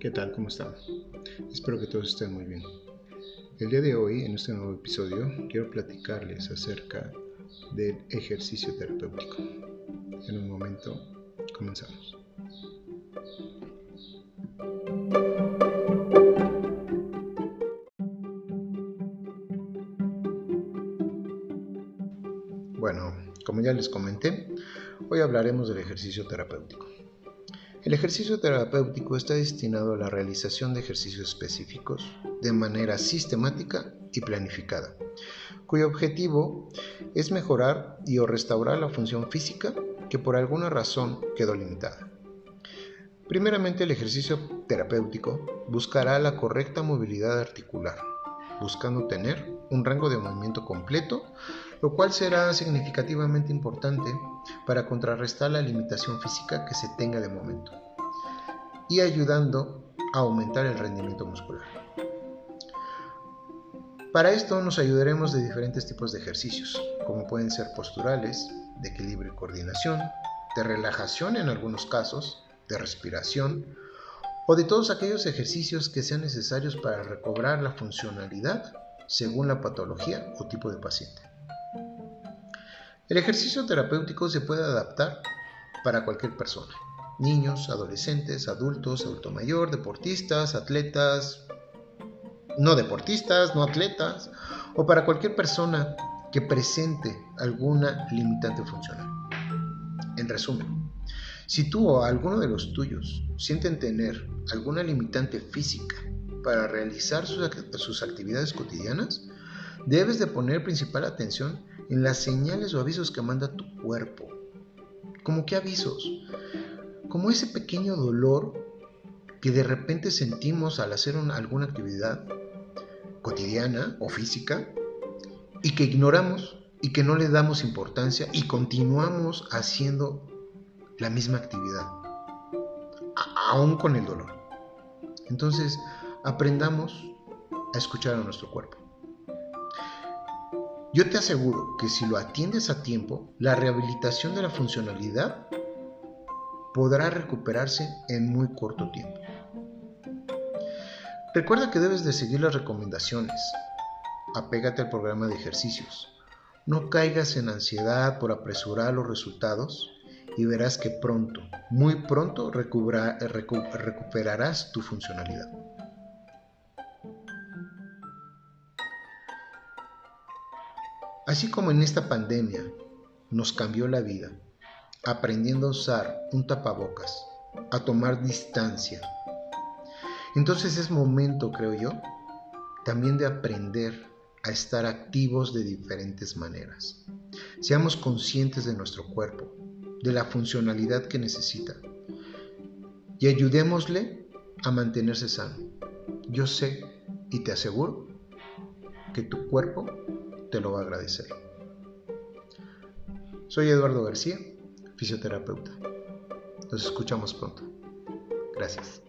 ¿Qué tal? ¿Cómo están? Espero que todos estén muy bien. El día de hoy, en este nuevo episodio, quiero platicarles acerca del ejercicio terapéutico. En un momento, comenzamos. Bueno, como ya les comenté, hoy hablaremos del ejercicio terapéutico. El ejercicio terapéutico está destinado a la realización de ejercicios específicos de manera sistemática y planificada, cuyo objetivo es mejorar y o restaurar la función física que por alguna razón quedó limitada. Primeramente, el ejercicio terapéutico buscará la correcta movilidad articular, buscando tener un rango de movimiento completo lo cual será significativamente importante para contrarrestar la limitación física que se tenga de momento y ayudando a aumentar el rendimiento muscular. Para esto nos ayudaremos de diferentes tipos de ejercicios, como pueden ser posturales, de equilibrio y coordinación, de relajación en algunos casos, de respiración, o de todos aquellos ejercicios que sean necesarios para recobrar la funcionalidad según la patología o tipo de paciente. El ejercicio terapéutico se puede adaptar para cualquier persona, niños, adolescentes, adultos, adulto mayor, deportistas, atletas, no deportistas, no atletas, o para cualquier persona que presente alguna limitante funcional. En resumen, si tú o alguno de los tuyos sienten tener alguna limitante física para realizar sus, actividades cotidianas, debes de poner principal atención en las señales o avisos que manda tu cuerpo. ¿Cómo qué avisos? Como ese pequeño dolor que de repente sentimos al hacer alguna actividad cotidiana o física y que ignoramos y que no le damos importancia y continuamos haciendo la misma actividad, aún con el dolor. Entonces, aprendamos a escuchar a nuestro cuerpo. Yo te aseguro que si lo atiendes a tiempo, la rehabilitación de la funcionalidad podrá recuperarse en muy corto tiempo. Recuerda que debes de seguir las recomendaciones. Apégate al programa de ejercicios. No caigas en ansiedad por apresurar los resultados y verás que pronto, muy pronto, recuperarás tu funcionalidad. Así como en esta pandemia nos cambió la vida, aprendiendo a usar un tapabocas, a tomar distancia, entonces es momento, creo yo, también de aprender a estar activos de diferentes maneras. Seamos conscientes de nuestro cuerpo, de la funcionalidad que necesita y ayudémosle a mantenerse sano. Yo sé y te aseguro que tu cuerpo te lo va a agradecer. Soy Eduardo García, fisioterapeuta. Nos escuchamos pronto. Gracias.